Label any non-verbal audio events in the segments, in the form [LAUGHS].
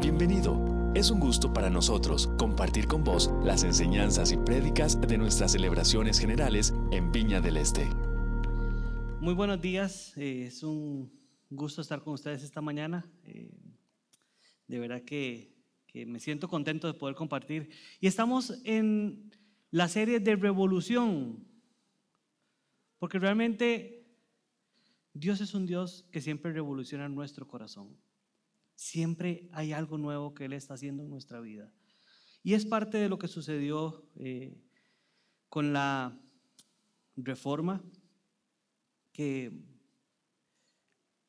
Bienvenido. Es un gusto para nosotros compartir con vos las enseñanzas y prédicas de nuestras celebraciones generales en Viña del Este. Muy buenos días, eh, es un gusto estar con ustedes esta mañana. Eh, de verdad que, que me siento contento de poder compartir. Y estamos en la serie de revolución, porque realmente Dios es un Dios que siempre revoluciona nuestro corazón. Siempre hay algo nuevo que Él está haciendo en nuestra vida. Y es parte de lo que sucedió eh, con la reforma que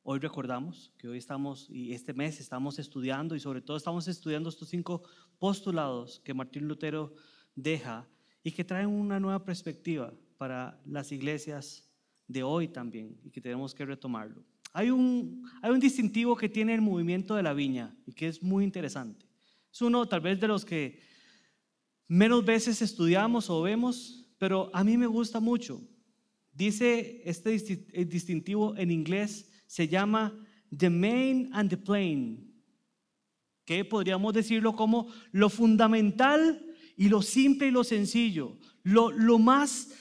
hoy recordamos, que hoy estamos y este mes estamos estudiando y sobre todo estamos estudiando estos cinco postulados que Martín Lutero deja y que traen una nueva perspectiva para las iglesias de hoy también y que tenemos que retomarlo. Hay un, hay un distintivo que tiene el movimiento de la viña y que es muy interesante. Es uno tal vez de los que menos veces estudiamos o vemos, pero a mí me gusta mucho. Dice este distintivo en inglés, se llama the main and the plain, que podríamos decirlo como lo fundamental y lo simple y lo sencillo, lo, lo más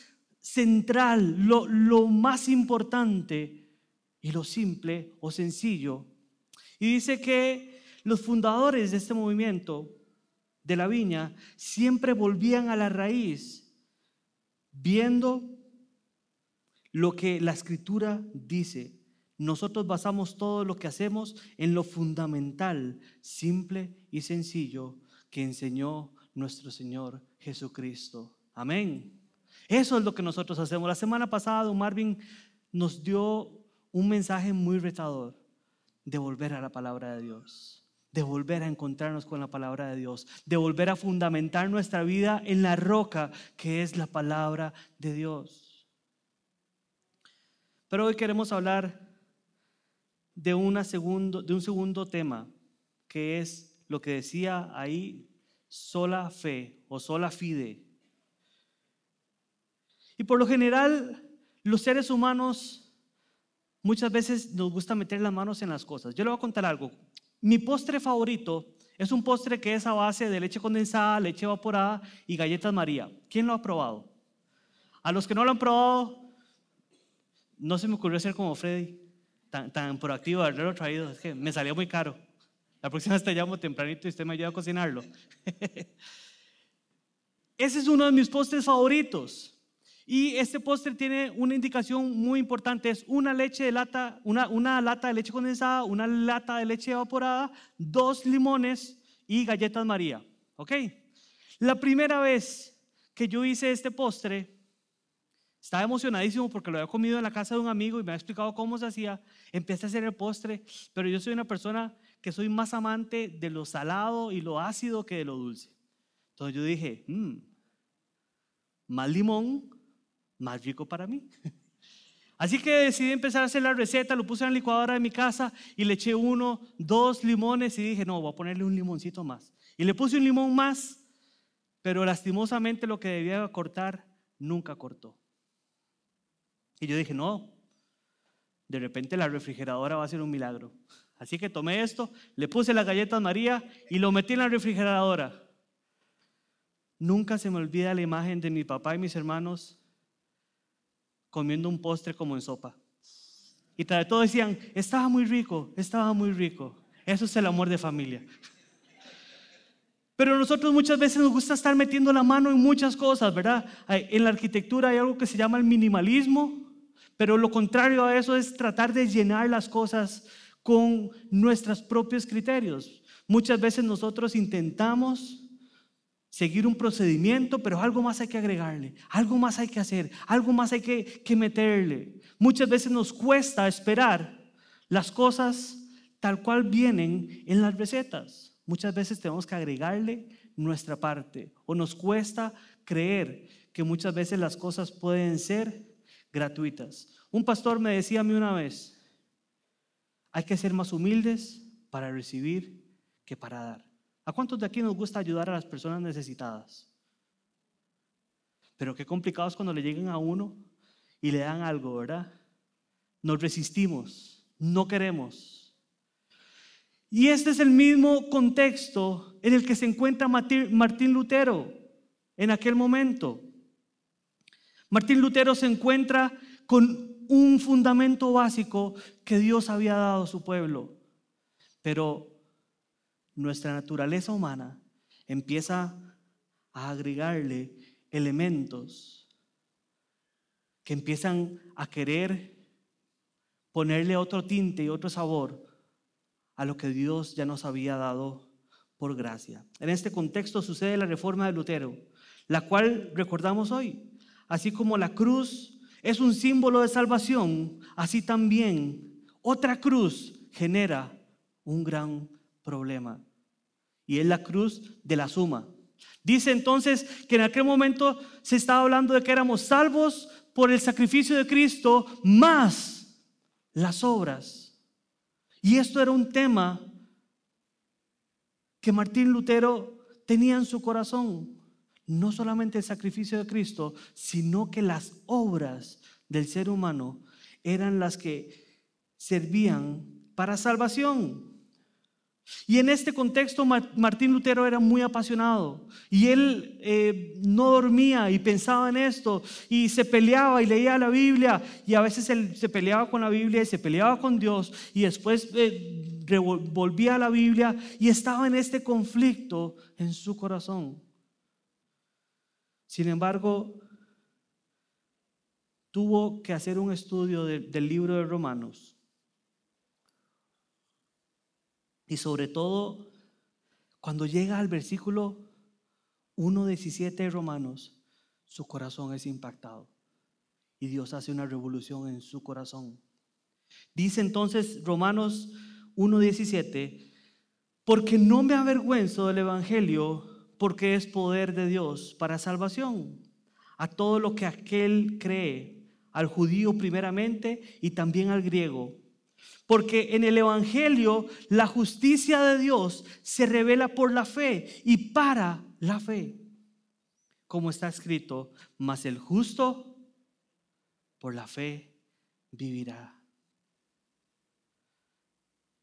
central, lo, lo más importante y lo simple o sencillo. Y dice que los fundadores de este movimiento de la viña siempre volvían a la raíz, viendo lo que la escritura dice. Nosotros basamos todo lo que hacemos en lo fundamental, simple y sencillo que enseñó nuestro Señor Jesucristo. Amén. Eso es lo que nosotros hacemos. La semana pasada, don Marvin nos dio un mensaje muy retador de volver a la palabra de Dios, de volver a encontrarnos con la palabra de Dios, de volver a fundamentar nuestra vida en la roca que es la palabra de Dios. Pero hoy queremos hablar de, una segundo, de un segundo tema, que es lo que decía ahí, sola fe o sola fide. Y por lo general, los seres humanos muchas veces nos gusta meter las manos en las cosas. Yo le voy a contar algo. Mi postre favorito es un postre que es a base de leche condensada, leche evaporada y galletas María. ¿Quién lo ha probado? A los que no lo han probado, no se me ocurrió ser como Freddy, tan, tan proactivo de haberlo traído. Es que me salía muy caro. La próxima vez te llamo tempranito y usted me ayuda a cocinarlo. [LAUGHS] Ese es uno de mis postres favoritos. Y este postre tiene una indicación muy importante, es una leche de lata, una, lata de leche condensada, una lata de leche evaporada, dos limones y galletas María. ¿Ok? La primera vez que yo hice este postre, estaba emocionadísimo porque lo había comido en la casa de un amigo y me ha explicado cómo se hacía. Empecé a hacer el postre, pero yo soy una persona que soy más amante de lo salado y lo ácido que de lo dulce. Entonces yo dije, mmm, más limón, más rico para mí. Así que decidí empezar a hacer la receta, lo puse en la licuadora de mi casa y le eché uno, dos limones y dije, no, voy a ponerle un limoncito más. Y le puse un limón más, pero lastimosamente lo que debía cortar nunca cortó. Y yo dije, no, de repente la refrigeradora va a ser un milagro. Así que tomé esto, le puse las galletas María y lo metí en la refrigeradora. Nunca se me olvida la imagen de mi papá y mis hermanos comiendo un postre como en sopa. Y todos decían, estaba muy rico, estaba muy rico. Eso es el amor de familia. Pero nosotros muchas veces nos gusta estar metiendo la mano en muchas cosas, ¿verdad? En la arquitectura hay algo que se llama el minimalismo, pero lo contrario a eso es tratar de llenar las cosas con nuestros propios criterios. Muchas veces nosotros intentamos seguir un procedimiento, pero algo más hay que agregarle, algo más hay que hacer, algo más hay que, meterle. Muchas veces nos cuesta esperar las cosas tal cual vienen en las recetas. Muchas veces tenemos que agregarle nuestra parte o nos cuesta creer que muchas veces las cosas pueden ser gratuitas. Un pastor me decía a mí una vez, hay que ser más humildes para recibir que para dar. ¿A cuántos de aquí nos gusta ayudar a las personas necesitadas? Pero qué complicado es cuando le lleguen a uno y le dan algo, ¿verdad? Nos resistimos, no queremos. Y este es el mismo contexto en el que se encuentra Martín Lutero en aquel momento. Martín Lutero se encuentra con un fundamento básico que Dios había dado a su pueblo. Pero nuestra naturaleza humana empieza a agregarle elementos que empiezan a querer ponerle otro tinte y otro sabor a lo que Dios ya nos había dado por gracia. En este contexto sucede la reforma de Lutero, la cual recordamos hoy. Así como la cruz es un símbolo de salvación, así también otra cruz genera un gran problema. Y es la cruz de la suma. Dice entonces que en aquel momento se estaba hablando de que éramos salvos por el sacrificio de Cristo más las obras. Y esto era un tema que Martín Lutero tenía en su corazón no solamente el sacrificio de Cristo, sino que las obras del ser humano eran las que servían para salvación. Y en este contexto Martín Lutero era muy apasionado y él eh, no dormía y pensaba en esto y se peleaba y leía la Biblia y a veces él se peleaba con la Biblia y se peleaba con Dios y después eh, volvía a la Biblia y estaba en este conflicto en su corazón. Sin embargo, tuvo que hacer un estudio del libro de Romanos. Y sobre todo, cuando llega al versículo 1.17 de Romanos, su corazón es impactado. Y Dios hace una revolución en su corazón. Dice entonces Romanos 1.17, porque no me avergüenzo del Evangelio porque es poder de Dios para salvación a todo lo que aquel cree, al judío primeramente y también al griego. Porque en el Evangelio la justicia de Dios se revela por la fe y para la fe. Como está escrito, mas el justo por la fe vivirá.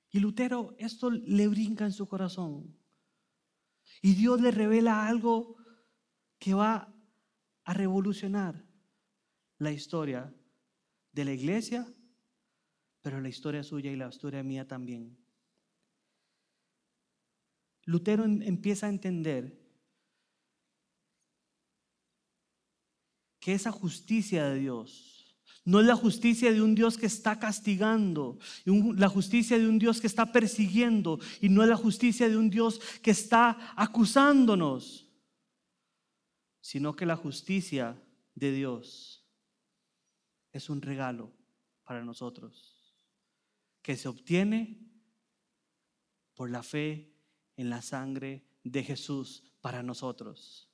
Y Lutero, esto le brinca en su corazón. Y Dios le revela algo que va a revolucionar la historia de la iglesia, pero la historia suya y la historia mía también. Lutero em, empieza a entender que esa justicia de Dios no es la justicia de un Dios que está castigando, la justicia de un Dios que está persiguiendo y no es la justicia de un Dios que está acusándonos, sino que la justicia de Dios es un regalo para nosotros que se obtiene por la fe en la sangre de Jesús para nosotros.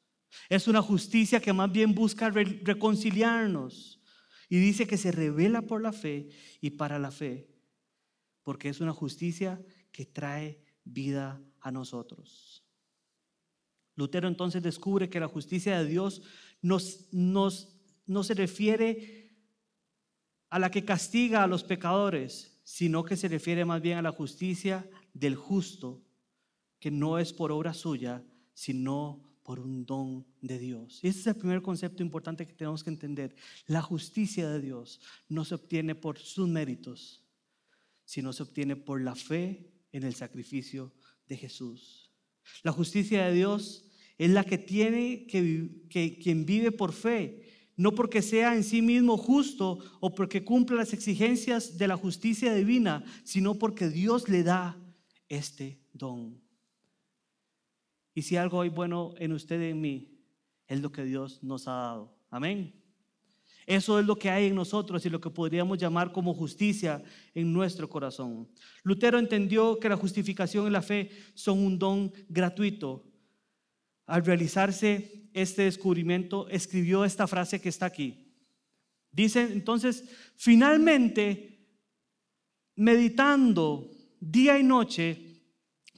Es una justicia que más bien busca reconciliarnos y dice que se revela por la fe y para la fe, porque es una justicia que trae vida a nosotros. Lutero entonces descubre que la justicia de Dios no se refiere a la que castiga a los pecadores, sino que se refiere más bien a la justicia del justo, que no es por obra suya, sino por un don de Dios. Y ese es el primer concepto importante que tenemos que entender. La justicia de Dios no se obtiene por sus méritos, sino se obtiene por la fe en el sacrificio de Jesús. La justicia de Dios es la que tiene que, que quien vive por fe, no porque sea en sí mismo justo o porque cumpla las exigencias de la justicia divina, sino porque Dios le da este don. Y si algo hay bueno en usted y en mí, es lo que Dios nos ha dado. Amén. Eso es lo que hay en nosotros y lo que podríamos llamar como justicia en nuestro corazón. Lutero entendió que la justificación y la fe son un don gratuito. Al realizarse este descubrimiento, escribió esta frase que está aquí. Dice entonces, finalmente, meditando día y noche,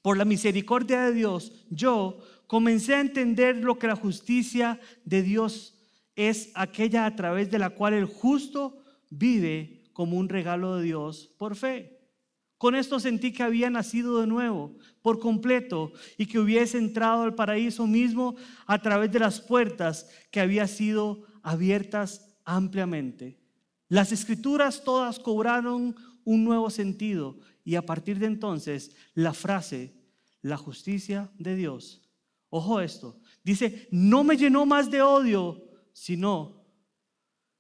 por la misericordia de Dios, yo comencé a entender lo que la justicia de Dios es aquella a través de la cual el justo vive como un regalo de Dios por fe. Con esto sentí que había nacido de nuevo, por completo, y que hubiese entrado al paraíso mismo a través de las puertas que había sido abiertas ampliamente. Las escrituras todas cobraron un nuevo sentido y a partir de entonces la frase, la justicia de Dios, ojo esto, dice, no me llenó más de odio, sino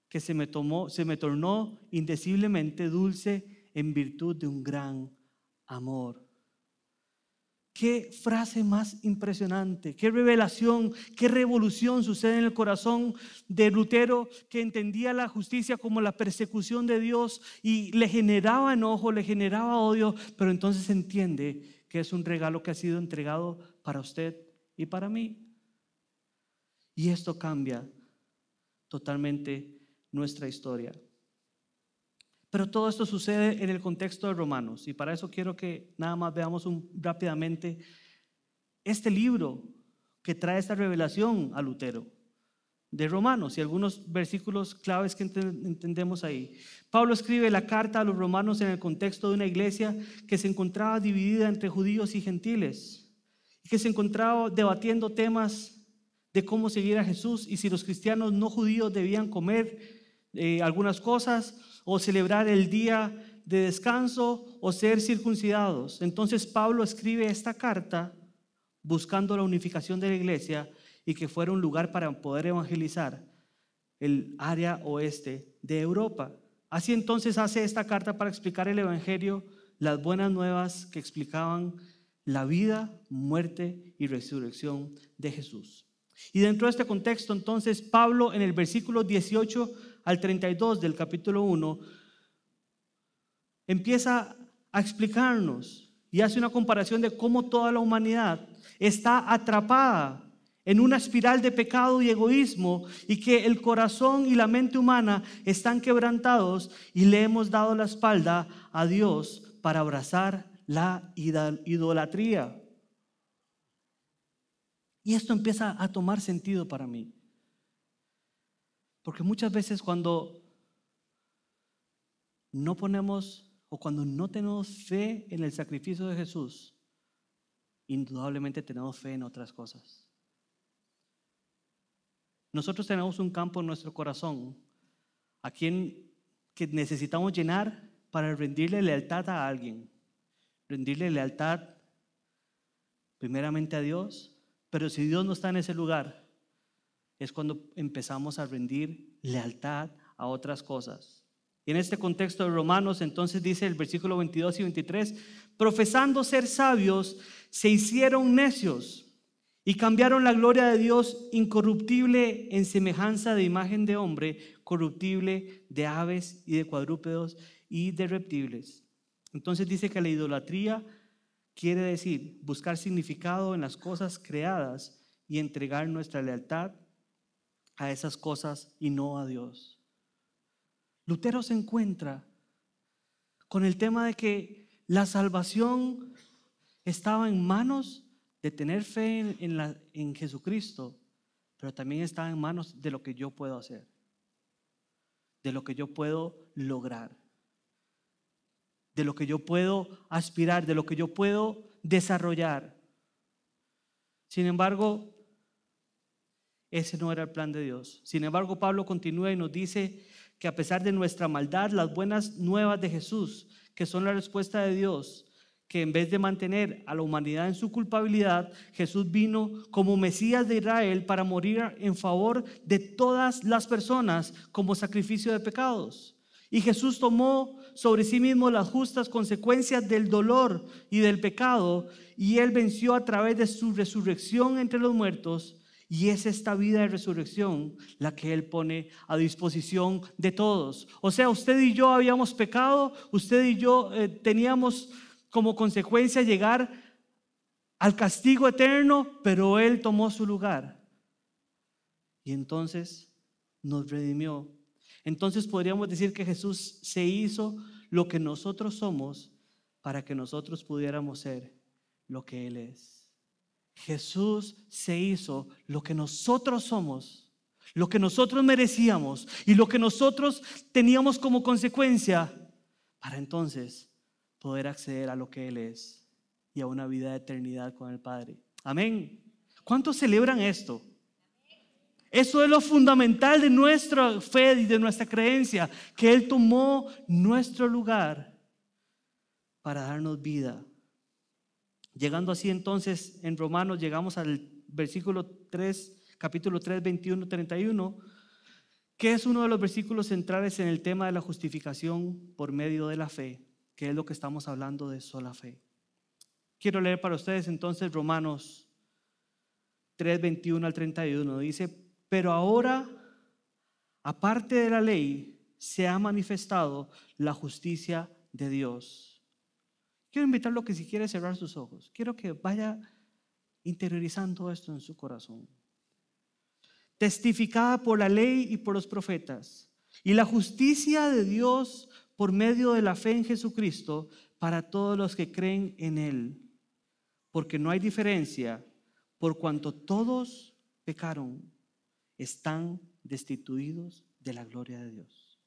que se me, tomó, se me tornó indeciblemente dulce en virtud de un gran amor. Qué frase más impresionante, qué revelación, qué revolución sucede en el corazón de Lutero que entendía la justicia como la persecución de Dios y le generaba enojo, le generaba odio, pero entonces entiende que es un regalo que ha sido entregado para usted y para mí. Y esto cambia totalmente nuestra historia. Pero todo esto sucede en el contexto de Romanos y para eso quiero que nada más veamos rápidamente este libro que trae esta revelación a Lutero de Romanos y algunos versículos claves que entendemos ahí. Pablo escribe la carta a los romanos en el contexto de una iglesia que se encontraba dividida entre judíos y gentiles y que se encontraba debatiendo temas de cómo seguir a Jesús y si los cristianos no judíos debían comer eh, algunas cosas o celebrar el día de descanso o ser circuncidados. Entonces Pablo escribe esta carta buscando la unificación de la iglesia y que fuera un lugar para poder evangelizar el área oeste de Europa. Así entonces hace esta carta para explicar el Evangelio, las buenas nuevas que explicaban la vida, muerte y resurrección de Jesús. Y dentro de este contexto, entonces, Pablo en el versículo 18 al 32 del capítulo 1, empieza a explicarnos y hace una comparación de cómo toda la humanidad está atrapada en una espiral de pecado y egoísmo y que el corazón y la mente humana están quebrantados y le hemos dado la espalda a Dios para abrazar la idolatría. Y esto empieza a tomar sentido para mí. Porque muchas veces cuando no ponemos o cuando no tenemos fe en el sacrificio de Jesús, indudablemente tenemos fe en otras cosas. Nosotros tenemos un campo en nuestro corazón a quien que necesitamos llenar para rendirle lealtad a alguien. Rendirle lealtad primeramente a Dios, pero si Dios no está en ese lugar, es cuando empezamos a rendir lealtad a otras cosas. Y en este contexto de Romanos, entonces dice el versículo 22 y 23, profesando ser sabios, se hicieron necios y cambiaron la gloria de Dios incorruptible en semejanza de imagen de hombre, corruptible de aves y de cuadrúpedos y de reptiles. Entonces dice que la idolatría quiere decir buscar significado en las cosas creadas y entregar nuestra lealtad a esas cosas y no a Dios. Lutero se encuentra con el tema de que la salvación estaba en manos de tener fe en, la, en Jesucristo, pero también estaba en manos de lo que yo puedo hacer, de lo que yo puedo lograr, de lo que yo puedo aspirar, de lo que yo puedo desarrollar. Sin embargo, ese no era el plan de Dios. Sin embargo, Pablo continúa y nos dice que a pesar de nuestra maldad, las buenas nuevas de Jesús, que son la respuesta de Dios, que en vez de mantener a la humanidad en su culpabilidad, Jesús vino como Mesías de Israel para morir en favor de todas las personas como sacrificio de pecados. Y Jesús tomó sobre sí mismo las justas consecuencias del dolor y del pecado, y él venció a través de su resurrección entre los muertos y es esta vida de resurrección la que Él pone a disposición de todos. O sea, usted y yo habíamos pecado, usted y yo eh, teníamos como consecuencia llegar al castigo eterno, pero Él tomó su lugar. Y entonces nos redimió. Entonces podríamos decir que Jesús se hizo lo que nosotros somos para que nosotros pudiéramos ser lo que Él es. Jesús se hizo lo que nosotros somos, lo que nosotros merecíamos y lo que nosotros teníamos como consecuencia para entonces poder acceder a lo que Él es y a una vida de eternidad con el Padre. Amén. ¿Cuántos celebran esto? Eso es lo fundamental de nuestra fe y de nuestra creencia, que Él tomó nuestro lugar para darnos vida. Llegando así entonces en Romanos, llegamos al versículo 3, capítulo 3, 21, 31, que es uno de los versículos centrales en el tema de la justificación por medio de la fe, que es lo que estamos hablando de sola fe. Quiero leer para ustedes entonces Romanos 3, 21 al 31. Dice, pero ahora, aparte de la ley, se ha manifestado la justicia de Dios. Quiero invitarlo que si quiere cerrar sus ojos, quiero que vaya interiorizando esto en su corazón. Testificada por la ley y por los profetas, y la justicia de Dios por medio de la fe en Jesucristo para todos los que creen en Él. Porque no hay diferencia, por cuanto todos pecaron están destituidos de la gloria de Dios,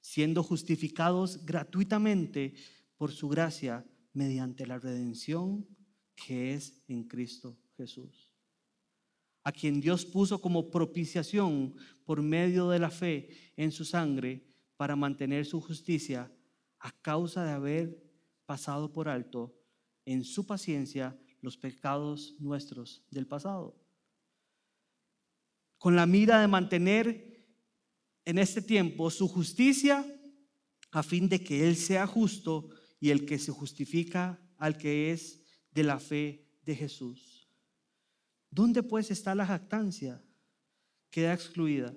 siendo justificados gratuitamente por su gracia mediante la redención que es en Cristo Jesús, a quien Dios puso como propiciación por medio de la fe en su sangre para mantener su justicia a causa de haber pasado por alto en su paciencia los pecados nuestros del pasado. Con la mira de mantener en este tiempo su justicia a fin de que Él sea justo y el que se justifica al que es de la fe de Jesús. ¿Dónde pues está la jactancia? Queda excluida.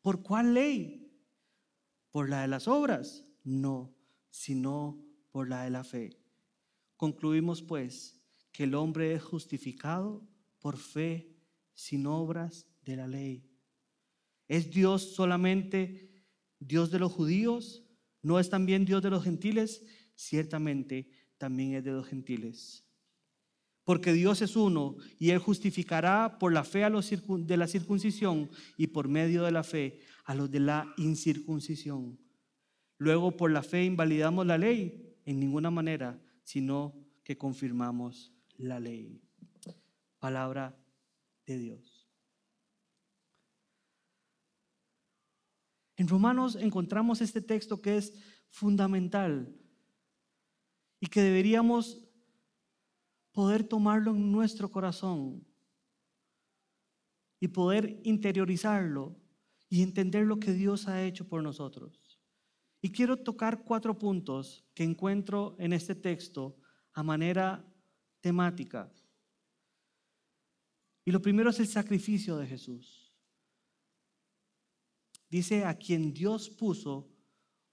¿Por cuál ley? ¿Por la de las obras? No, sino por la de la fe. Concluimos pues que el hombre es justificado por fe sin obras de la ley. ¿Es Dios solamente Dios de los judíos? ¿No es también Dios de los gentiles? Ciertamente también es de los gentiles. Porque Dios es uno y Él justificará por la fe a los de la circuncisión y por medio de la fe a los de la incircuncisión. Luego por la fe invalidamos la ley en ninguna manera, sino que confirmamos la ley. Palabra de Dios. En Romanos encontramos este texto que es fundamental y que deberíamos poder tomarlo en nuestro corazón y poder interiorizarlo y entender lo que Dios ha hecho por nosotros. Y quiero tocar cuatro puntos que encuentro en este texto a manera temática. Y lo primero es el sacrificio de Jesús. Dice a quien Dios puso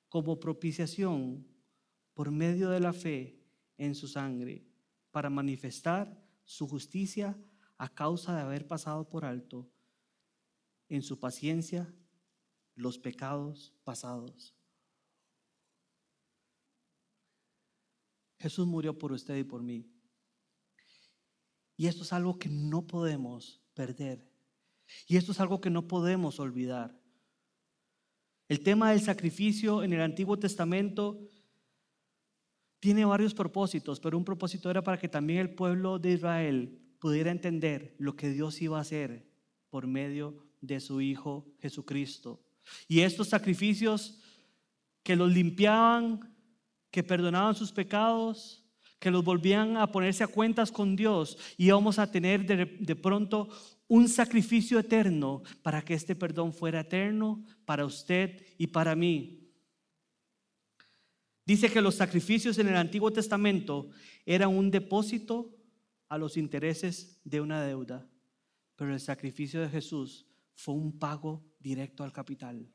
como propiciación por medio de la fe en su sangre para manifestar su justicia a causa de haber pasado por alto en su paciencia los pecados pasados. Jesús murió por usted y por mí. Y esto es algo que no podemos perder. Y esto es algo que no podemos olvidar. El tema del sacrificio en el Antiguo Testamento tiene varios propósitos, pero un propósito era para que también el pueblo de Israel pudiera entender lo que Dios iba a hacer por medio de su Hijo Jesucristo. Y estos sacrificios que los limpiaban, que perdonaban sus pecados, que los volvían a ponerse a cuentas con Dios, íbamos a tener de, de pronto un sacrificio eterno para que este perdón fuera eterno para usted y para mí. Dice que los sacrificios en el Antiguo Testamento eran un depósito a los intereses de una deuda, pero el sacrificio de Jesús fue un pago directo al capital.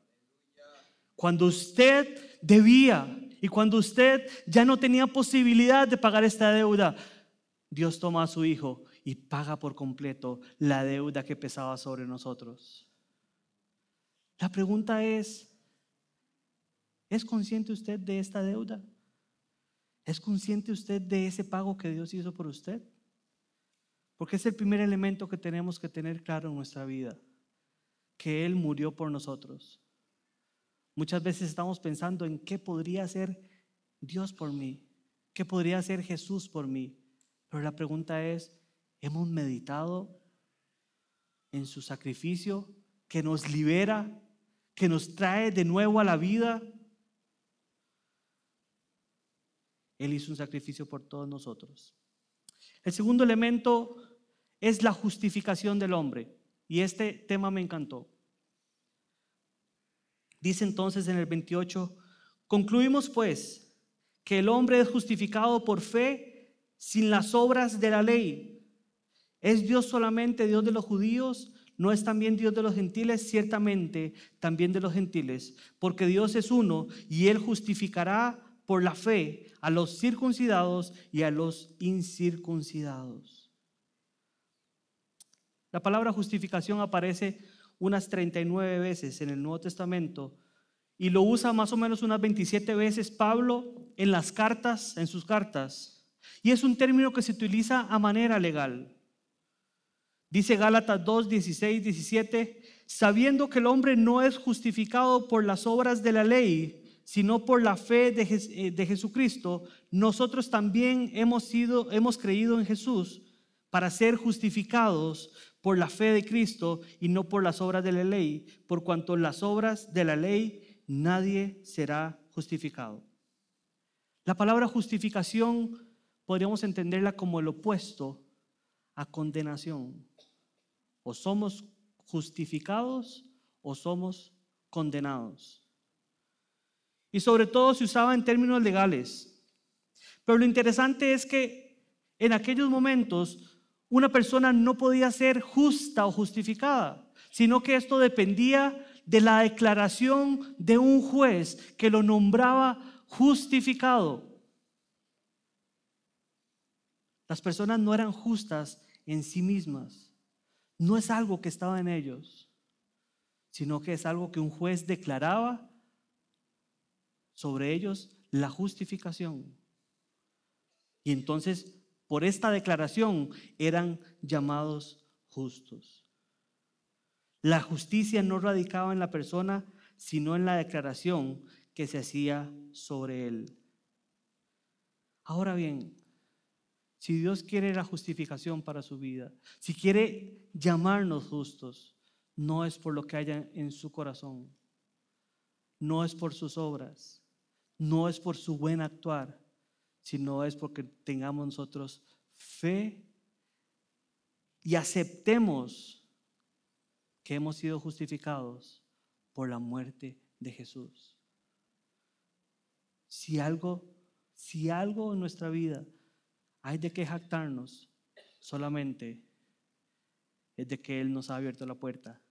Cuando usted debía y cuando usted ya no tenía posibilidad de pagar esta deuda, Dios toma a su Hijo y paga por completo la deuda que pesaba sobre nosotros. La pregunta es, ¿es consciente usted de esta deuda? ¿Es consciente usted de ese pago que Dios hizo por usted? Porque es el primer elemento que tenemos que tener claro en nuestra vida, que Él murió por nosotros. Muchas veces estamos pensando en qué podría hacer Dios por mí? ¿Qué podría hacer Jesús por mí? Pero la pregunta es, ¿hemos meditado en su sacrificio que nos libera, que nos trae de nuevo a la vida? Él hizo un sacrificio por todos nosotros. El segundo elemento es la justificación del hombre. Y este tema me encantó. Dice entonces en el 28, concluimos pues que el hombre es justificado por fe sin las obras de la ley. ¿Es Dios solamente Dios de los judíos? ¿No es también Dios de los gentiles? Ciertamente también de los gentiles, porque Dios es uno y Él justificará por la fe a los circuncidados y a los incircuncidados. La palabra justificación aparece unas 39 veces en el Nuevo Testamento y lo usa más o menos unas 27 veces Pablo en las cartas, en sus cartas. Y es un término que se utiliza a manera legal. Dice Gálatas 2, 16, 17, sabiendo que el hombre no es justificado por las obras de la ley, sino por la fe de, eh, de Jesucristo, nosotros también hemos sido, hemos creído en Jesús para ser justificados por la fe de Cristo y no por las obras de la ley, por cuanto las obras de la ley nadie será justificado. La palabra justificación podríamos entenderla como el opuesto a condenación. O somos justificados o somos condenados. Y sobre todo se usaba en términos legales. Pero lo interesante es que en aquellos momentos una persona no podía ser justa o justificada, sino que esto dependía de la declaración de un juez que lo nombraba justificado. Las personas no eran justas en sí mismas. No es algo que estaba en ellos, sino que es algo que un juez declaraba sobre ellos la justificación. Y entonces por esta declaración eran llamados justos. La justicia no radicaba en la persona, sino en la declaración que se hacía sobre él. Ahora bien, si Dios quiere la justificación para su vida, si quiere llamarnos justos, no es por lo que haya en su corazón, no es por sus obras, no es por su buen actuar, sino es porque tengamos nosotros fe y aceptemos que hemos sido justificados por la muerte de Jesús. Si algo, si algo en nuestra vida hay de que jactarnos, solamente es de que Él nos ha abierto la puerta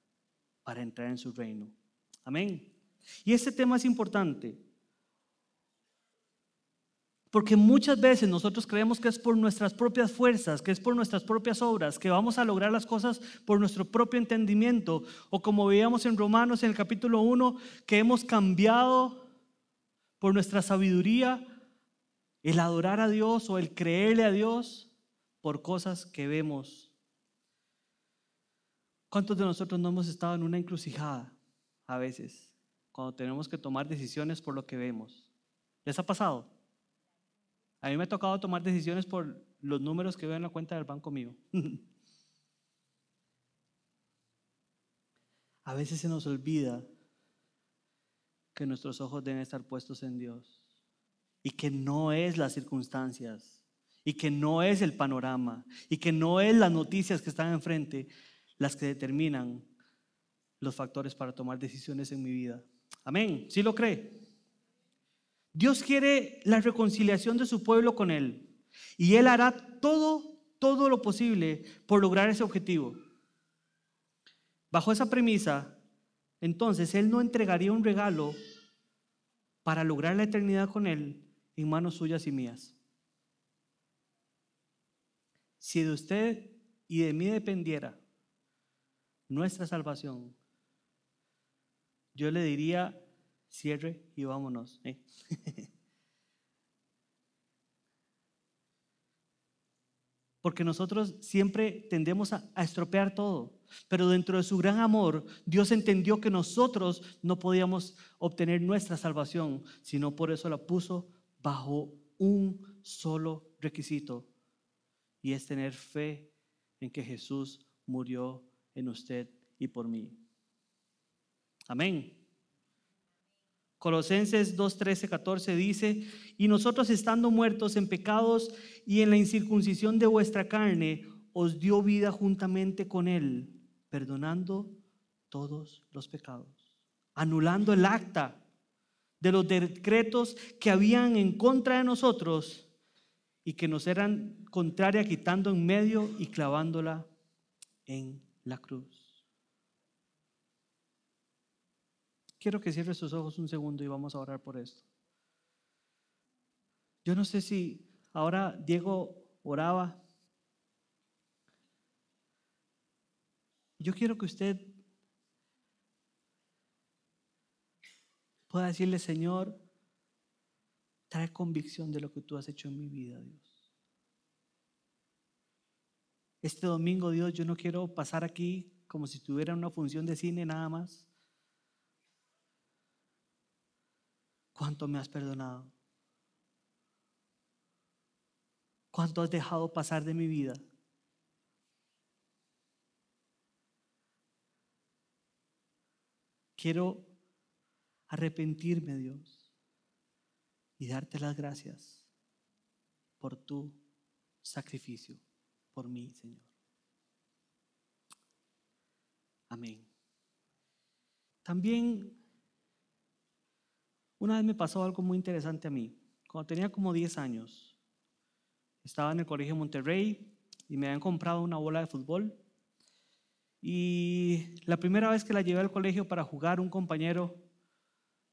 para entrar en su reino. Amén. Y este tema es importante porque muchas veces nosotros creemos que es por nuestras propias fuerzas, que es por nuestras propias obras, que vamos a lograr las cosas por nuestro propio entendimiento. O como veíamos en Romanos en el capítulo 1, que hemos cambiado por nuestra sabiduría el adorar a Dios o el creerle a Dios por cosas que vemos. ¿Cuántos de nosotros no hemos estado en una encrucijada a veces cuando tenemos que tomar decisiones por lo que vemos? ¿Les ha pasado? A mí me ha tocado tomar decisiones por los números que veo en la cuenta del banco mío. [LAUGHS] A veces se nos olvida que nuestros ojos deben estar puestos en Dios y que no es las circunstancias y que no es el panorama y que no es las noticias que están enfrente las que determinan los factores para tomar decisiones en mi vida. Amén. ¿Sí lo cree? Dios quiere la reconciliación de su pueblo con Él. Y Él hará todo, todo lo posible por lograr ese objetivo. Bajo esa premisa, entonces Él no entregaría un regalo para lograr la eternidad con Él en manos suyas y mías. Si de usted y de mí dependiera nuestra salvación, yo le diría, cierre y vámonos. ¿eh? [LAUGHS] Porque nosotros siempre tendemos a, a, estropear todo. Pero dentro de su gran amor, Dios entendió que nosotros no podíamos obtener nuestra salvación, sino por eso la puso bajo un solo requisito y es tener fe en que Jesús murió en usted y por mí. Amén. Colosenses 2, 13, 14 dice, y nosotros estando muertos en pecados y en la incircuncisión de vuestra carne, os dio vida juntamente con Él, perdonando todos los pecados, anulando el acta de los decretos que habían en contra de nosotros y que nos eran contraria, quitando en medio y clavándola en la cruz. Quiero que cierre sus ojos un segundo y vamos a orar por esto. Yo no sé si ahora Diego oraba. Yo quiero que usted pueda decirle, Señor, trae convicción de lo que tú has hecho en mi vida, Dios. Este domingo, Dios, yo no quiero pasar aquí como si tuviera una función de cine nada más. ¿Cuánto me has perdonado? ¿Cuánto has dejado pasar de mi vida? Quiero arrepentirme, Dios, y darte las gracias por tu sacrificio, por mí, Señor. Amén. También una vez me pasó algo muy interesante a mí. Cuando tenía como 10 años, estaba en el colegio Monterrey y me habían comprado una bola de fútbol. Y la primera vez que la llevé al colegio para jugar, un compañero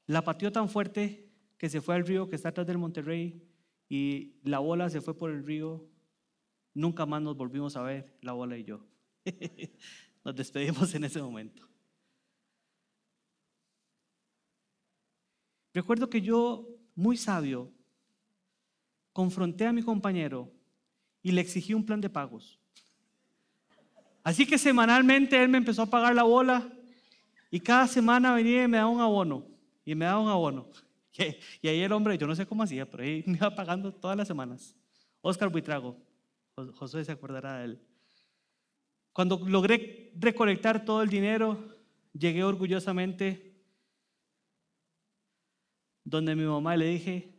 la pateó tan fuerte que se fue al río que está atrás del Monterrey y la bola se fue por el río. Nunca más nos volvimos a ver, la bola y yo. [LAUGHS] nos despedimos en ese momento. Recuerdo que yo, muy sabio, confronté a mi compañero y le exigí un plan de pagos. Así que semanalmente él me empezó a pagar la bola y cada semana venía y me daba un abono y me daba un abono. [LAUGHS] Y ahí el hombre, yo no sé cómo hacía, pero ahí [LAUGHS] me iba pagando todas las semanas. Oscar Buitrago, José se acordará de él. Cuando logré recolectar todo el dinero, llegué orgullosamente donde mi mamá le dije,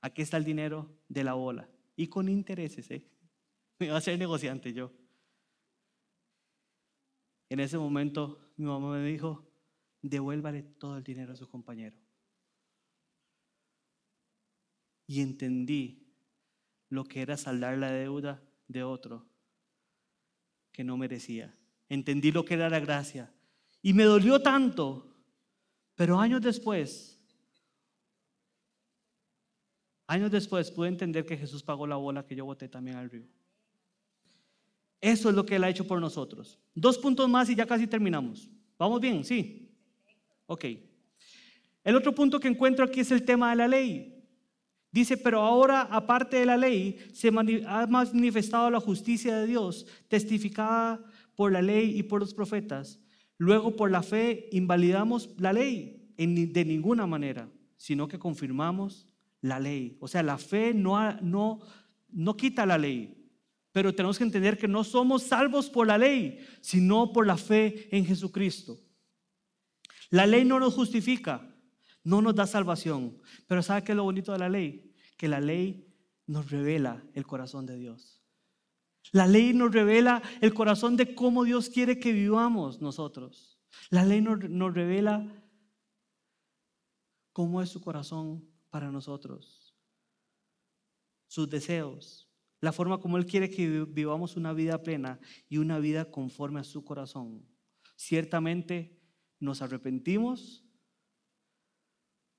aquí está el dinero de la bola. Y con intereses, ¿eh? [LAUGHS] Me iba a ser negociante yo. En ese momento mi mamá me dijo, devuélvale todo el dinero a su compañero. Y entendí lo que era saldar la deuda de otro que no merecía. Entendí lo que era la gracia. Y me dolió tanto, pero años después, años después pude entender que Jesús pagó la bola que yo boté también al río. Eso es lo que Él ha hecho por nosotros. Dos puntos más y ya casi terminamos. ¿Vamos bien? Sí. Ok. El otro punto que encuentro aquí es el tema de la ley. Dice, pero ahora, aparte de la ley, se ha manifestado la justicia de Dios, testificada por la ley y por los profetas. Luego, por la fe, invalidamos la ley de ninguna manera, sino que confirmamos la ley. O sea, la fe no, no, no quita la ley, pero tenemos que entender que no somos salvos por la ley, sino por la fe en Jesucristo. La ley no nos justifica, no nos da salvación. Pero ¿sabe qué es lo bonito de la ley? Que la ley nos revela el corazón de Dios. La ley nos revela el corazón de cómo Dios quiere que vivamos nosotros. La ley nos, nos revela cómo es su corazón para nosotros, sus deseos, la forma como Él quiere que vivamos una vida plena y una vida conforme a su corazón. Ciertamente nos arrepentimos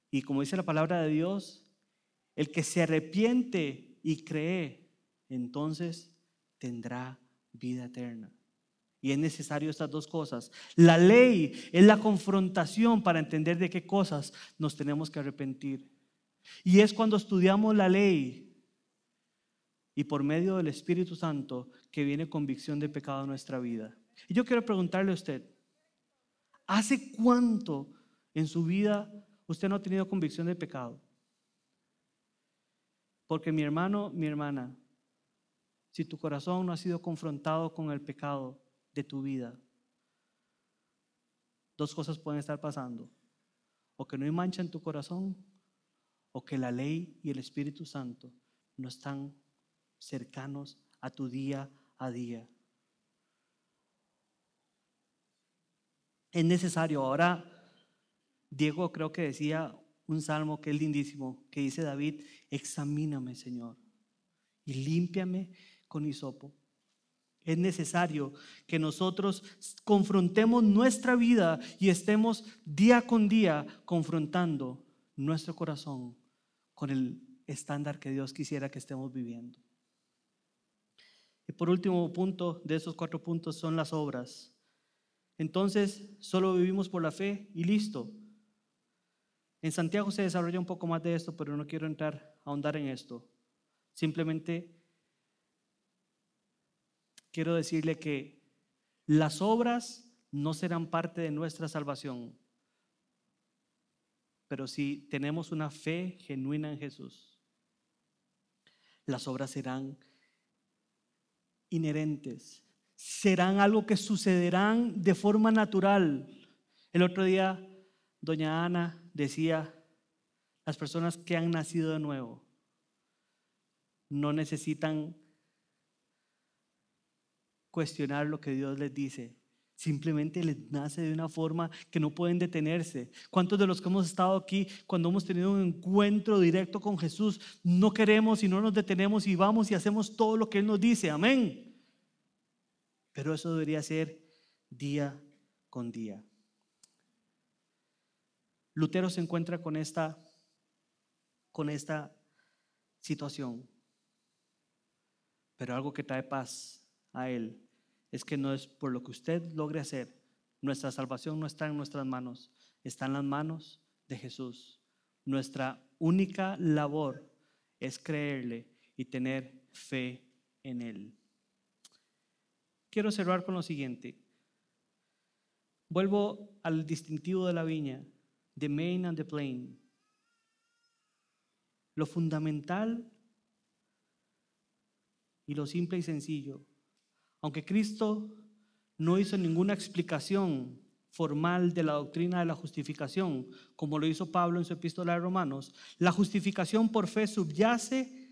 y como dice la palabra de Dios, el que se arrepiente y cree, entonces tendrá vida eterna. Y es necesario estas dos cosas. La ley es la confrontación para entender de qué cosas nos tenemos que arrepentir. Y es cuando estudiamos la ley y por medio del Espíritu Santo que viene convicción de pecado en nuestra vida. Y yo quiero preguntarle a usted, ¿Hace cuánto en su vida usted no ha tenido convicción de pecado? Porque mi hermano, mi hermana, si tu corazón no ha sido confrontado con el pecado de tu vida, dos cosas pueden estar pasando. O que no hay mancha en tu corazón, o que la ley y el Espíritu Santo no están cercanos a tu día a día. Es necesario. Ahora, Diego creo que decía un salmo que es lindísimo, que dice David, examíname, Señor, y límpiame con hisopo. Es necesario que nosotros confrontemos nuestra vida y estemos día con día confrontando nuestro corazón con el estándar que Dios quisiera que estemos viviendo. Y por último punto de esos cuatro puntos son las obras. Entonces, solo vivimos por la fe y listo. En Santiago se desarrolla un poco más de esto, pero no quiero entrar a ahondar en esto. Simplemente quiero decirle que las obras no serán parte de nuestra salvación, pero si tenemos una fe genuina en Jesús, las obras serán inherentes, serán algo que sucederán de forma natural. El otro día, doña Ana decía, las personas que han nacido de nuevo no necesitan cuestionar lo que Dios les dice. Simplemente les nace de una forma que no pueden detenerse. ¿Cuántos de los que hemos estado aquí, cuando hemos tenido un encuentro directo con Jesús, no queremos y no nos detenemos y vamos y hacemos todo lo que Él nos dice? Amén. Pero eso debería ser día con día. Lutero se encuentra con esta, con esta situación. Pero algo que trae paz a él es que no es por lo que usted logre hacer. Nuestra salvación no está en nuestras manos, está en las manos de Jesús. Nuestra única labor es creerle y tener fe en Él. Quiero cerrar con lo siguiente. Vuelvo al distintivo de la viña the main and the plain. Lo fundamental y lo simple y sencillo. Aunque Cristo no hizo ninguna explicación formal de la doctrina de la justificación, como lo hizo Pablo en su epístola de Romanos, la justificación por fe subyace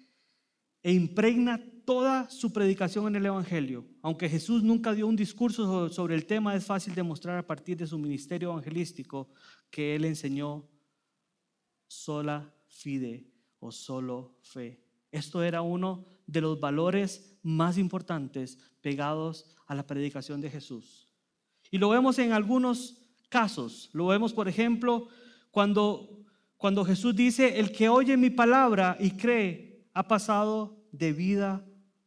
e impregna toda su predicación en el Evangelio. Aunque Jesús nunca dio un discurso sobre el tema, es fácil demostrar a partir de su ministerio evangelístico que él enseñó sola fide o solo fe. Esto era uno de los valores más importantes pegados a la predicación de Jesús. Y lo vemos en algunos casos. Lo vemos, por ejemplo, cuando, cuando Jesús dice, el que oye mi palabra y cree ha pasado de vida,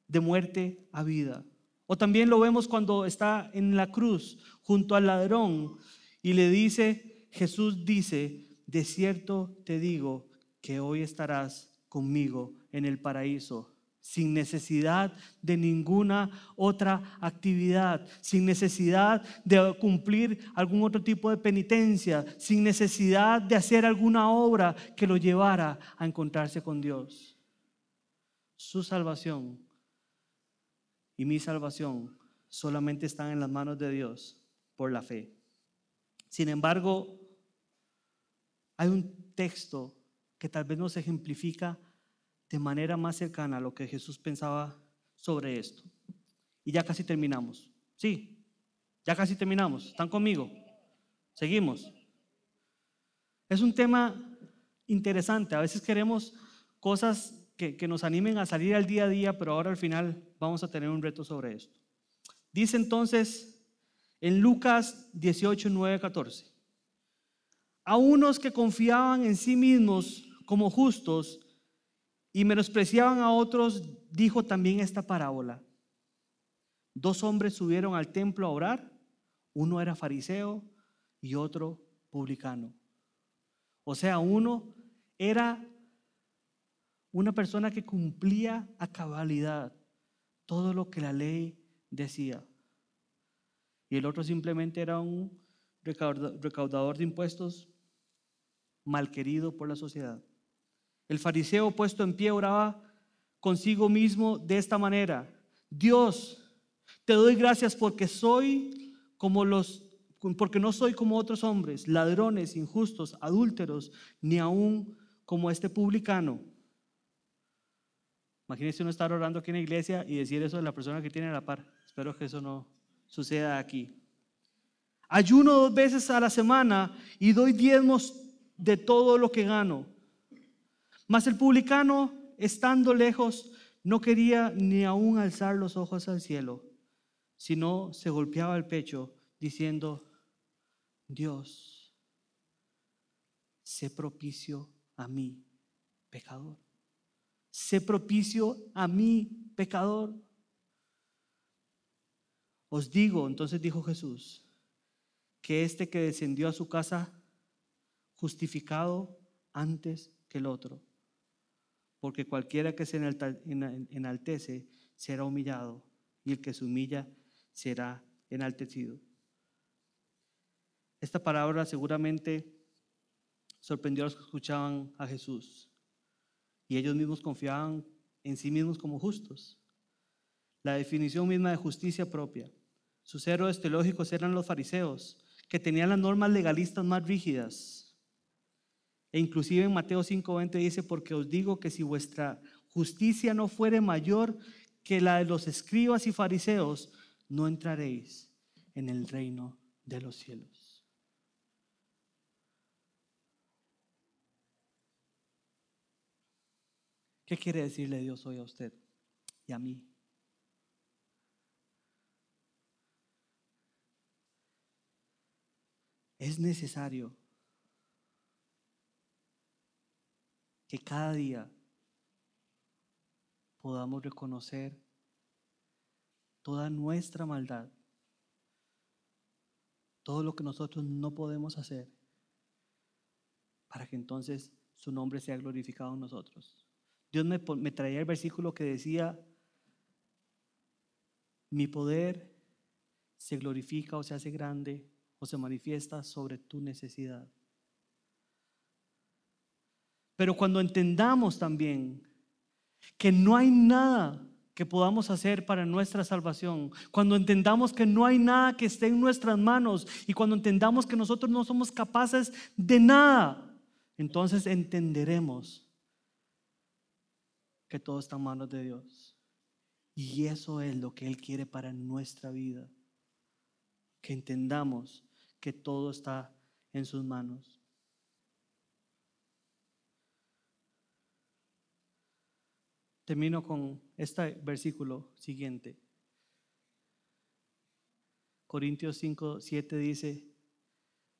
de muerte a vida. O también lo vemos cuando está en la cruz junto al ladrón y le dice, Jesús dice, de cierto te digo que hoy estarás conmigo en el paraíso sin necesidad de ninguna otra actividad, sin necesidad de cumplir algún otro tipo de penitencia, sin necesidad de hacer alguna obra que lo llevara a encontrarse con Dios su salvación y mi salvación solamente están en las manos de Dios por la fe. Sin embargo, hay un texto que tal vez nos ejemplifica de manera más cercana a lo que Jesús pensaba sobre esto. Y ya casi terminamos. Sí, ya casi terminamos. ¿Están conmigo? Seguimos. Es un tema interesante. A veces queremos cosas que, nos animen a salir al día a día, pero ahora al final vamos a tener un reto sobre esto. Dice entonces en Lucas 18, 9, 14, a unos que confiaban en sí mismos como justos y menospreciaban a otros, dijo también esta parábola. Dos hombres subieron al templo a orar, uno era fariseo y otro publicano. O sea, uno era una persona que cumplía a cabalidad todo lo que la ley decía. Y el otro simplemente era un recaudador de impuestos mal querido por la sociedad. El fariseo puesto en pie oraba consigo mismo de esta manera. Dios, te doy gracias porque soy como los porque no soy como otros hombres, ladrones, injustos, adúlteros, ni aún como este publicano. Imagínese uno estar orando aquí en la iglesia y decir eso de la persona que tiene la par. Espero que eso no suceda aquí. Ayuno dos veces a la semana y doy diezmos de todo lo que gano. Mas el publicano, estando lejos, no quería ni aún alzar los ojos al cielo, sino se golpeaba el pecho diciendo, Dios, sé propicio a mí, pecador. Sé propicio a mí, pecador. Os digo, entonces dijo Jesús, que este que descendió a su casa justificado antes que el otro, porque cualquiera que se enaltece será humillado y el que se humilla será enaltecido. Esta palabra seguramente sorprendió a los que escuchaban a Jesús y ellos mismos confiaban en sí mismos como justos. La definición misma de justicia propia. Sus héroes teológicos eran los fariseos, que tenían las normas legalistas más rígidas. E inclusive en Mateo 5:20 dice, porque os digo que si vuestra justicia no fuere mayor que la de los escribas y fariseos, no entraréis en el reino de los cielos. ¿Qué quiere decirle Dios hoy a usted y a mí? Es necesario que cada día podamos reconocer toda nuestra maldad, todo lo que nosotros no podemos hacer, para que entonces su nombre sea glorificado en nosotros. Dios me, traía el versículo que decía, mi poder se glorifica o se hace grande o se manifiesta sobre tu necesidad. Pero cuando entendamos también que no hay nada que podamos hacer para nuestra salvación, cuando entendamos que no hay nada que esté en nuestras manos y cuando entendamos que nosotros no somos capaces de nada, entonces entenderemos que todo está en manos de Dios. Y eso es lo que Él quiere para nuestra vida. Que entendamos que todo está en sus manos. Termino con este versículo siguiente. Corintios 5, 7 dice,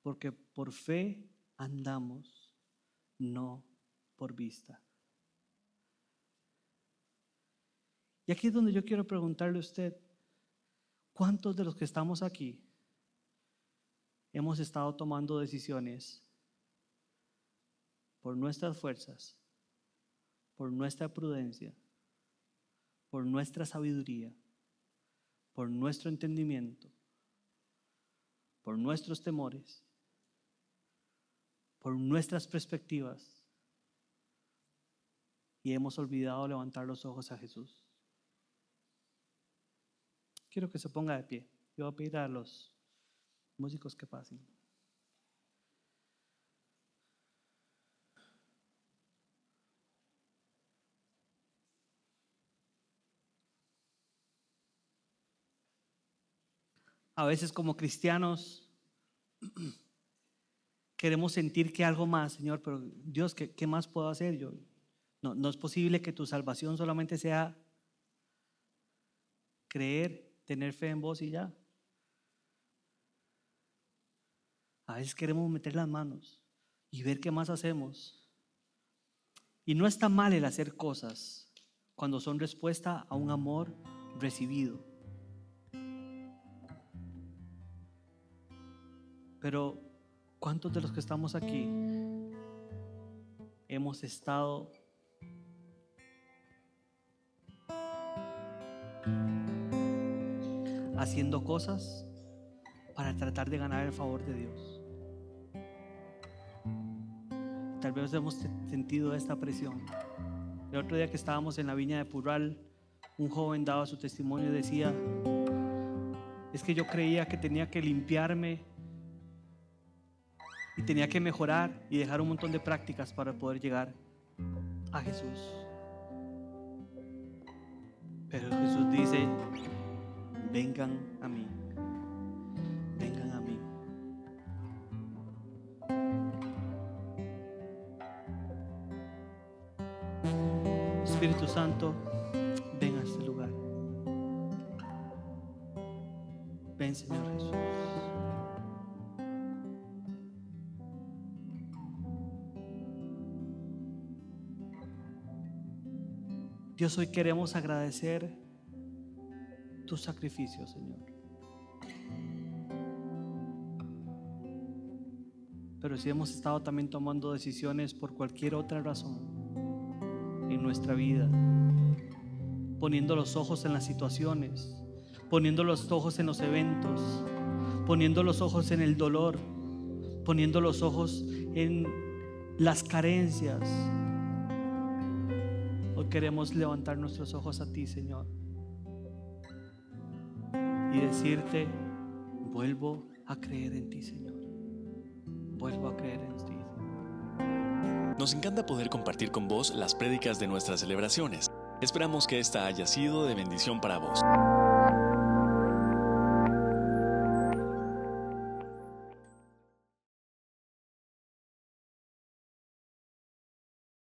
porque por fe andamos, no por vista. Y aquí es donde yo quiero preguntarle a usted, ¿cuántos de los que estamos aquí hemos estado tomando decisiones por nuestras fuerzas, por nuestra prudencia, por nuestra sabiduría, por nuestro entendimiento, por nuestros temores, por nuestras perspectivas y hemos olvidado levantar los ojos a Jesús? Quiero que se ponga de pie. Yo voy a pedir a los músicos que pasen. A veces como cristianos [CLEARS THROAT] queremos sentir que algo más, Señor, pero Dios, ¿qué, más puedo hacer yo? No, no es posible que tu salvación solamente sea creer tener fe en vos y ya. A veces queremos meter las manos y ver qué más hacemos. Y no está mal el hacer cosas cuando son respuesta a un amor recibido. Pero ¿cuántos de los que estamos aquí hemos estado haciendo cosas para tratar de ganar el favor de Dios. tal vez hemos sentido esta presión. El otro día que estábamos en la viña de Purral, un joven daba su testimonio y decía, es que yo creía que tenía que limpiarme y tenía que mejorar y dejar un montón de prácticas para poder llegar a Jesús. Pero Jesús dice, vengan a mí, vengan a mí. Espíritu Santo, ven a este lugar. Ven, Señor Jesús. Dios, hoy queremos agradecer tu sacrificio, Señor. Pero si hemos estado también tomando decisiones por cualquier otra razón en nuestra vida, poniendo los ojos en las situaciones, poniendo los ojos en los eventos, poniendo los ojos en el dolor, poniendo los ojos en las carencias, queremos levantar nuestros ojos a ti, Señor, y decirte, vuelvo a creer en ti, Señor. Vuelvo a creer en ti. Nos encanta poder compartir con vos las prédicas de nuestras celebraciones. Esperamos que esta haya sido de bendición para vos.